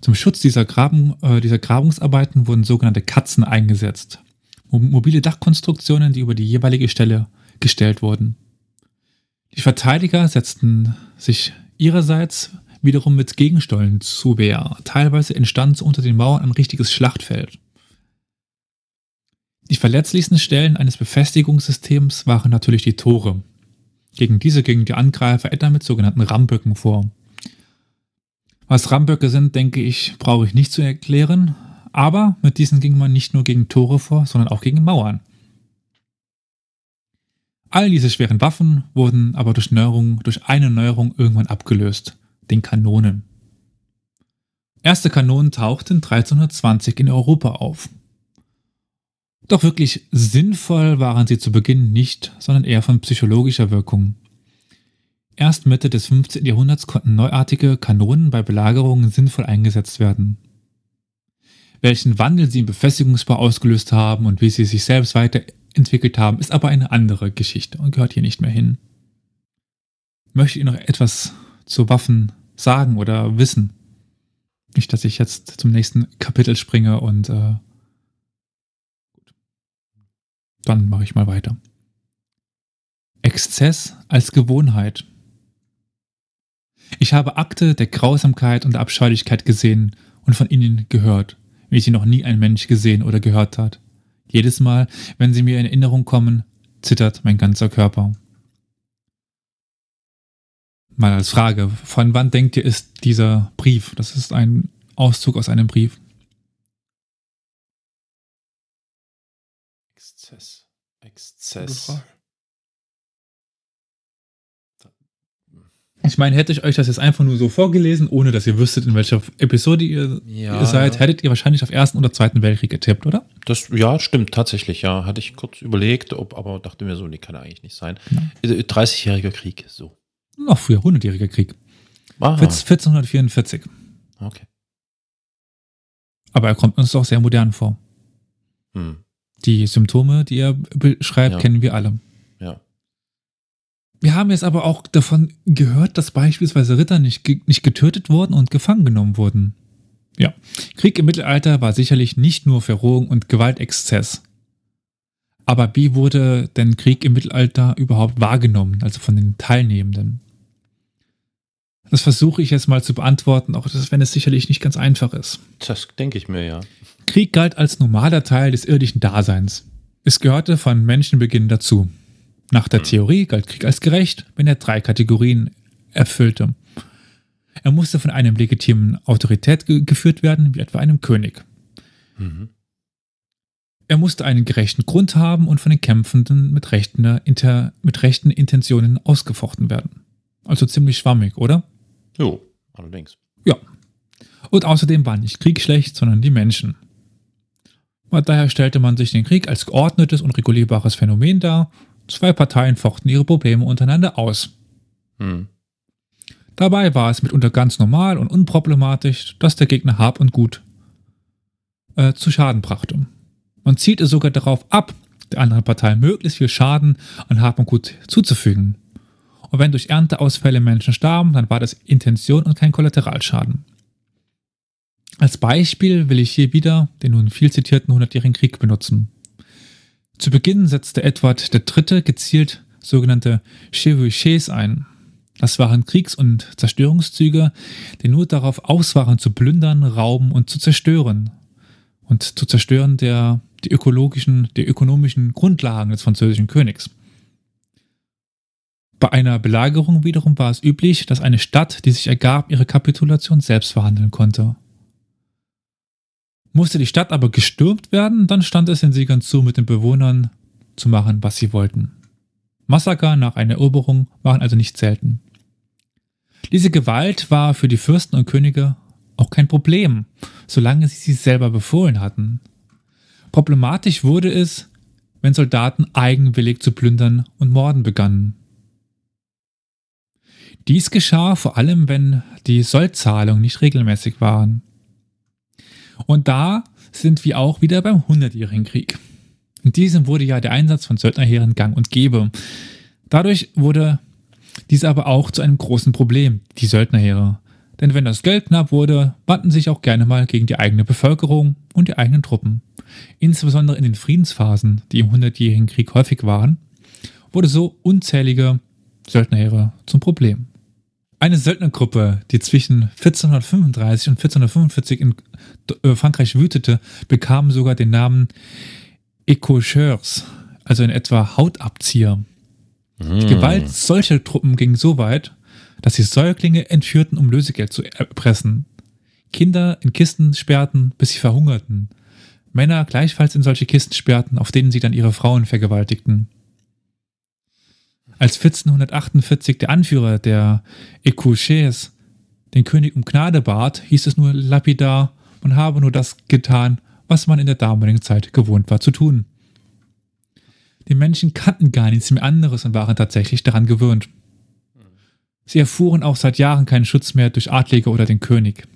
Zum Schutz dieser, Graben, äh, dieser Grabungsarbeiten wurden sogenannte Katzen eingesetzt. Mo- Mobile Dachkonstruktionen, die über die jeweilige Stelle gestellt wurden. Die Verteidiger setzten sich ihrerseits wiederum mit Gegenstollen zu Wehr. Teilweise entstand unter den Mauern ein richtiges Schlachtfeld. Die verletzlichsten Stellen eines Befestigungssystems waren natürlich die Tore. Gegen diese gingen die Angreifer etwa mit sogenannten Ramböcken vor. Was Ramböcke sind, denke ich, brauche ich nicht zu erklären, aber mit diesen ging man nicht nur gegen Tore vor, sondern auch gegen Mauern. All diese schweren Waffen wurden aber durch, Neuerung, durch eine Neuerung irgendwann abgelöst, den Kanonen. Erste Kanonen tauchten 1320 in Europa auf. Doch wirklich sinnvoll waren sie zu Beginn nicht, sondern eher von psychologischer Wirkung. Erst Mitte des 15. Jahrhunderts konnten neuartige Kanonen bei Belagerungen sinnvoll eingesetzt werden. Welchen Wandel sie im Befestigungsbau ausgelöst haben und wie sie sich selbst weiterentwickelt haben, ist aber eine andere Geschichte und gehört hier nicht mehr hin. Möchtet ihr noch etwas zu Waffen sagen oder wissen? Nicht, dass ich jetzt zum nächsten Kapitel springe und äh, gut. Dann mache ich mal weiter. Exzess als Gewohnheit. Ich habe Akte der Grausamkeit und der Abscheulichkeit gesehen und von ihnen gehört, wie sie noch nie ein Mensch gesehen oder gehört hat. Jedes Mal, wenn sie mir in Erinnerung kommen, zittert mein ganzer Körper. Mal als Frage, von wann denkt ihr ist dieser Brief? Das ist ein Auszug aus einem Brief. Exzess. Exzess. Frage. Ich meine, hätte ich euch das jetzt einfach nur so vorgelesen, ohne dass ihr wüsstet, in welcher Episode ihr, Ja, ihr seid, ja. hättet ihr wahrscheinlich auf Ersten oder Zweiten Weltkrieg getippt, oder? Das, ja, stimmt, tatsächlich, ja. Hatte ich kurz überlegt, ob, aber dachte mir so, nee, kann eigentlich nicht sein. Äh, 30-jähriger Krieg, so. Noch früher, 100-jähriger Krieg. Aha, 1444. okay. Aber er kommt uns auch sehr modern vor. Hm, Die Symptome, die er beschreibt, Ja. kennen wir alle. ja. Wir haben jetzt aber auch davon gehört, dass beispielsweise Ritter nicht, nicht getötet wurden und gefangen genommen wurden. Ja, Krieg im Mittelalter war sicherlich nicht nur Verrohung und Gewaltexzess. Aber wie wurde denn Krieg im Mittelalter überhaupt wahrgenommen, also von den Teilnehmenden? Das versuche ich jetzt mal zu beantworten, auch das, wenn es sicherlich nicht ganz einfach ist. Das denke ich mir, ja. Krieg galt als normaler Teil des irdischen Daseins. Es gehörte von Menschenbeginn dazu. Nach der Theorie galt Krieg als gerecht, wenn er drei Kategorien erfüllte. Er musste von einem legitimen Autorität ge geführt werden, wie etwa einem König. Mhm. Er musste einen gerechten Grund haben und von den Kämpfenden mit rechten, inter, mit rechten Intentionen ausgefochten werden. Also ziemlich schwammig, oder? Jo, allerdings. Ja. Und außerdem war nicht Krieg schlecht, sondern die Menschen. Daher stellte man sich den Krieg als geordnetes und regulierbares Phänomen dar. Zwei Parteien fochten ihre Probleme untereinander aus. Hm. Dabei war es mitunter ganz normal und unproblematisch, dass der Gegner Hab und Gut äh, zu Schaden brachte. Man zielte sogar darauf ab, der anderen Partei möglichst viel Schaden an Hab und Gut zuzufügen. Und wenn durch Ernteausfälle Menschen starben, dann war das Intention und kein Kollateralschaden. Als Beispiel will ich hier wieder den nun viel zitierten Hundertjährigen Krieg benutzen. Zu Beginn setzte Edward III. gezielt sogenannte Chevauchés ein. Das waren Kriegs- und Zerstörungszüge, die nur darauf aus waren, zu plündern, rauben und zu zerstören. Und zu zerstören der, die ökologischen, die ökonomischen Grundlagen des französischen Königs. Bei einer Belagerung wiederum war es üblich, dass eine Stadt, die sich ergab, ihre Kapitulation selbst verhandeln konnte. Musste die Stadt aber gestürmt werden, dann stand es den Siegern zu, mit den Bewohnern zu machen, was sie wollten. Massaker nach einer Eroberung waren also nicht selten. Diese Gewalt war für die Fürsten und Könige auch kein Problem, solange sie sie selber befohlen hatten. Problematisch wurde es, wenn Soldaten eigenwillig zu plündern und morden begannen. Dies geschah vor allem, wenn die Sollzahlungen nicht regelmäßig waren. Und da sind wir auch wieder beim Hundertjährigen Krieg. In diesem wurde ja der Einsatz von Söldnerheeren gang und gäbe. Dadurch wurde dies aber auch zu einem großen Problem, die Söldnerheere. Denn wenn das Geld knapp wurde, wandten sich auch gerne mal gegen die eigene Bevölkerung und die eigenen Truppen. Insbesondere in den Friedensphasen, die im Hundertjährigen Krieg häufig waren, wurde so unzählige Söldnerheere zum Problem. Eine Söldnergruppe, die zwischen 1435 und 1445 in äh, Frankreich wütete, bekam sogar den Namen Écocheurs, also in etwa Hautabzieher. Die Gewalt solcher Truppen ging so weit, dass sie Säuglinge entführten, um Lösegeld zu erpressen. Kinder in Kisten sperrten, bis sie verhungerten. Männer gleichfalls in solche Kisten sperrten, auf denen sie dann ihre Frauen vergewaltigten. Als 1448 der Anführer der Écouchés den König um Gnade bat, hieß es nur lapidar, man habe nur das getan, was man in der damaligen Zeit gewohnt war zu tun. Die Menschen kannten gar nichts mehr anderes und waren tatsächlich daran gewöhnt. Sie erfuhren auch seit Jahren keinen Schutz mehr durch Adlige oder den König.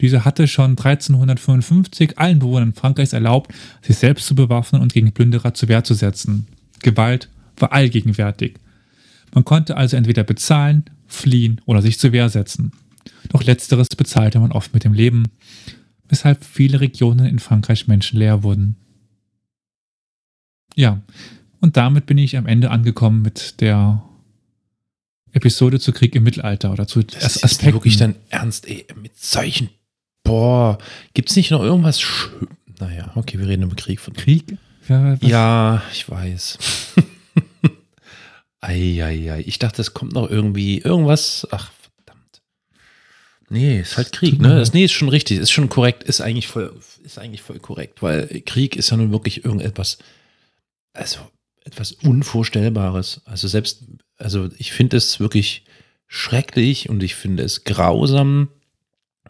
Dieser hatte schon 1355 allen Bewohnern Frankreichs erlaubt, sich selbst zu bewaffnen und gegen Plünderer zur Wehr zu setzen. Gewalt war allgegenwärtig. Man konnte also entweder bezahlen, fliehen oder sich zur Wehr setzen. Doch letzteres bezahlte man oft mit dem Leben, weshalb viele Regionen in Frankreich menschenleer wurden. Ja, und damit bin ich am Ende angekommen mit der Episode zu Krieg im Mittelalter oder zu Das ist jetzt wirklich dann ernst, ey, mit solchen. Boah, gibt's nicht noch irgendwas schön? Naja, okay, wir reden über Krieg von Krieg? Ja, Ja, ich weiß. Eieiei, ich dachte, es kommt noch irgendwie irgendwas. Ach. Nee, ist halt Krieg, ne? Das, nee, ist schon richtig, ist schon korrekt, ist eigentlich voll, ist eigentlich voll korrekt, weil Krieg ist ja nun wirklich irgendetwas, also etwas Unvorstellbares. Also selbst, also ich finde es wirklich schrecklich und ich finde es grausam,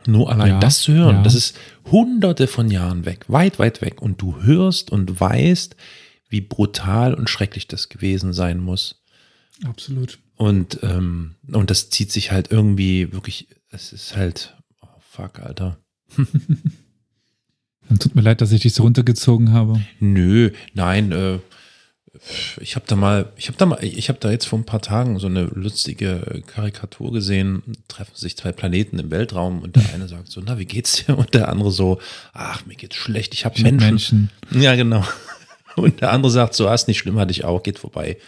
nur allein Ja, das zu hören. ja. Das ist hunderte von Jahren weg, weit, weit weg. Und du hörst und weißt, wie brutal und schrecklich das gewesen sein muss. Absolut. Und, ähm, und das zieht sich halt irgendwie wirklich, es ist halt, oh fuck, Alter. Dann tut mir leid, dass ich dich so runtergezogen habe. Nö, nein, äh, ich habe da mal, ich habe da mal, ich habe da jetzt vor ein paar Tagen so eine lustige Karikatur gesehen. Treffen sich zwei Planeten im Weltraum und der eine sagt so, na, wie geht's dir? Und der andere so, ach, mir geht's schlecht, ich habe Menschen. Menschen. Ja, genau. Und der andere sagt so, ah, ist nicht schlimm, hatte ich auch, geht vorbei.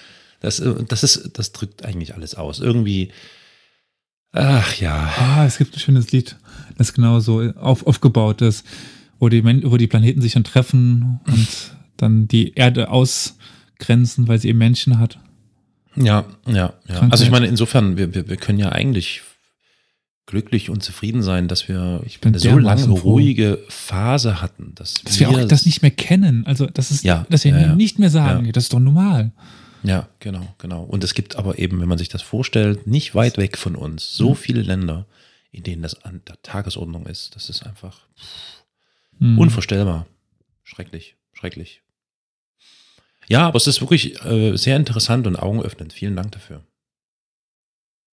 Das, äh, das ist, das drückt eigentlich alles aus. Irgendwie, ach ja. Ah, es gibt ein schönes Lied, das genau so auf, aufgebaut ist, wo die, wo die Planeten sich dann treffen und dann die Erde ausgrenzen, weil sie eben Menschen hat. Ja, ja, ja. Also ich meine, insofern, wir, wir, wir können ja eigentlich glücklich und zufrieden sein, dass wir eine so lange ruhige Phase hatten, dass, Dass wir auch das nicht mehr kennen. Also, das ist, Ja, dass wir ja. nicht mehr sagen, das ist doch normal. Ja, genau, genau. Und es gibt aber eben, wenn man sich das vorstellt, nicht weit weg von uns so viele Länder, in denen das an der Tagesordnung ist. Das ist einfach Hm. unvorstellbar. Schrecklich, schrecklich. Ja, aber es ist wirklich äh, sehr interessant und augenöffnend. Vielen Dank dafür.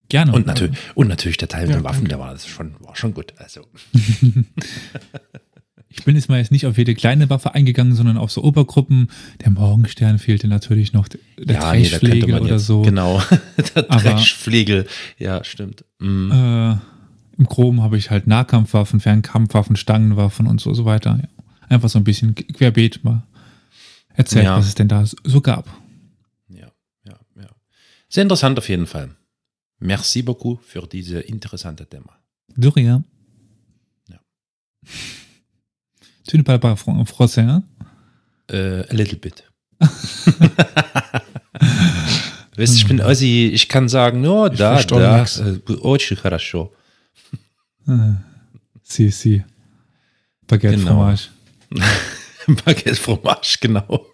Gerne. Und, natürlich, und natürlich der Teil mit Ja, den Waffen, danke. der war das schon, war schon gut. Also, Ich bin jetzt mal jetzt nicht auf jede kleine Waffe eingegangen, sondern auf so Obergruppen. Der Morgenstern fehlte natürlich noch, der nee, da Trashflegel oder so. Genau, der Trashflegel. Ja, stimmt. Mhm. Äh, Im Groben habe ich halt Nahkampfwaffen, Fernkampfwaffen, Stangenwaffen und so, so weiter. Ja. Einfach so ein bisschen querbeet mal erzählt, Ja. was es denn da so gab. Ja, ja, ja. Sehr interessant auf jeden Fall. Merci beaucoup für diese interessante Thema. De rien. Ja. Tu ne parles pas fran- français, hein? Äh, a little bit. Weißt du, ich bin Ossi, ich kann sagen, no, Ich da, versteh da, nix. äh, очень хорошо. Äh, Si, si. Baguette Genau. Fromage. Baguette Fromage, genau.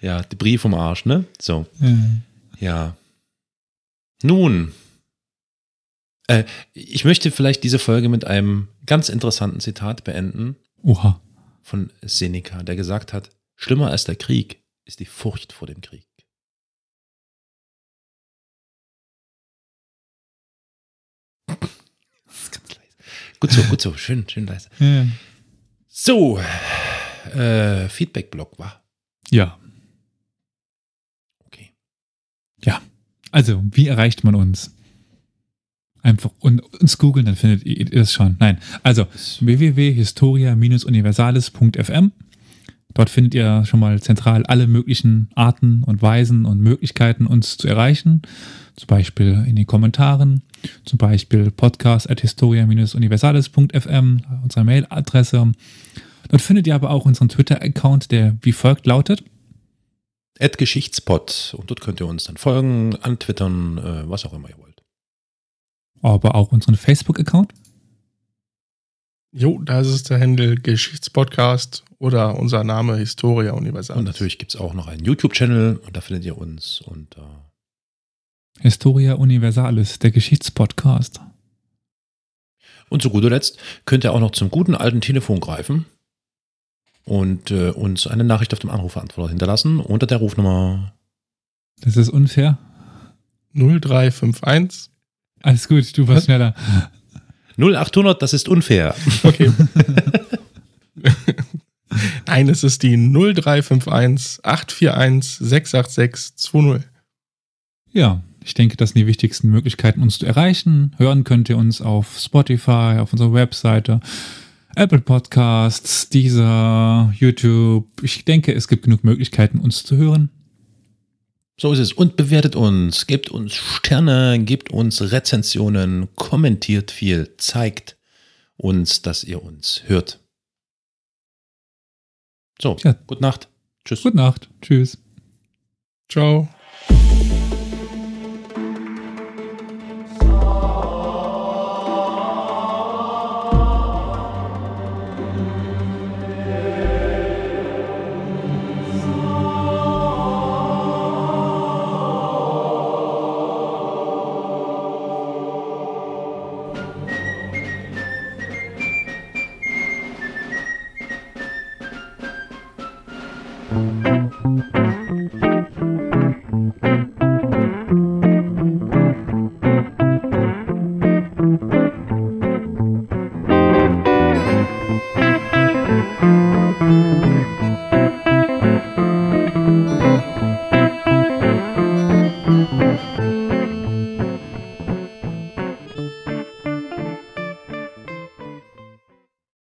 Ja, die Brief vom Arsch, ne? So, Ja. ja. Nun, äh, ich möchte vielleicht diese Folge mit einem ganz interessanten Zitat beenden Oha. von Seneca, der gesagt hat, schlimmer als der Krieg ist die Furcht vor dem Krieg. Das ist ganz leise. Gut so, gut so, schön, schön leise. Ja. So, äh, Feedback-Blog war. ja. Okay. Also, wie erreicht man uns? Einfach und, uns googeln, dann findet ihr das schon. Nein, also www.historia-universales.fm. Dort findet ihr schon mal zentral alle möglichen Arten und Weisen und Möglichkeiten, uns zu erreichen. Zum Beispiel in den Kommentaren, zum Beispiel podcast.historia-universales.fm, unsere Mailadresse. Dort findet ihr aber auch unseren Twitter-Account, der wie folgt lautet. At Geschichtspot. Und dort könnt ihr uns dann folgen, antwittern, äh, was auch immer ihr wollt. Aber auch unseren Facebook-Account. Jo, da ist es der Händel Geschichtspodcast oder unser Name Historia Universal. Und natürlich gibt es auch noch einen YouTube-Channel und da findet ihr uns unter Historia Universalis, der Geschichtspodcast. Und zu guter Letzt könnt ihr auch noch zum guten alten Telefon greifen und äh, uns eine Nachricht auf dem Anrufbeantworter hinterlassen unter der Rufnummer. Das ist unfair. 0351. Alles gut, du warst schneller. 0800, das ist unfair. Okay. Nein, es ist die 0351 841 686 20. Ja, ich denke, das sind die wichtigsten Möglichkeiten, uns zu erreichen. Hören könnt ihr uns auf Spotify, auf unserer Webseite, Apple Podcasts, Deezer, YouTube. Ich denke, es gibt genug Möglichkeiten, uns zu hören. So ist es. Und bewertet uns, gebt uns Sterne, gebt uns Rezensionen, kommentiert viel, zeigt uns, dass ihr uns hört. So, Ja. gute Nacht. Tschüss. Gute Nacht. Tschüss. Ciao.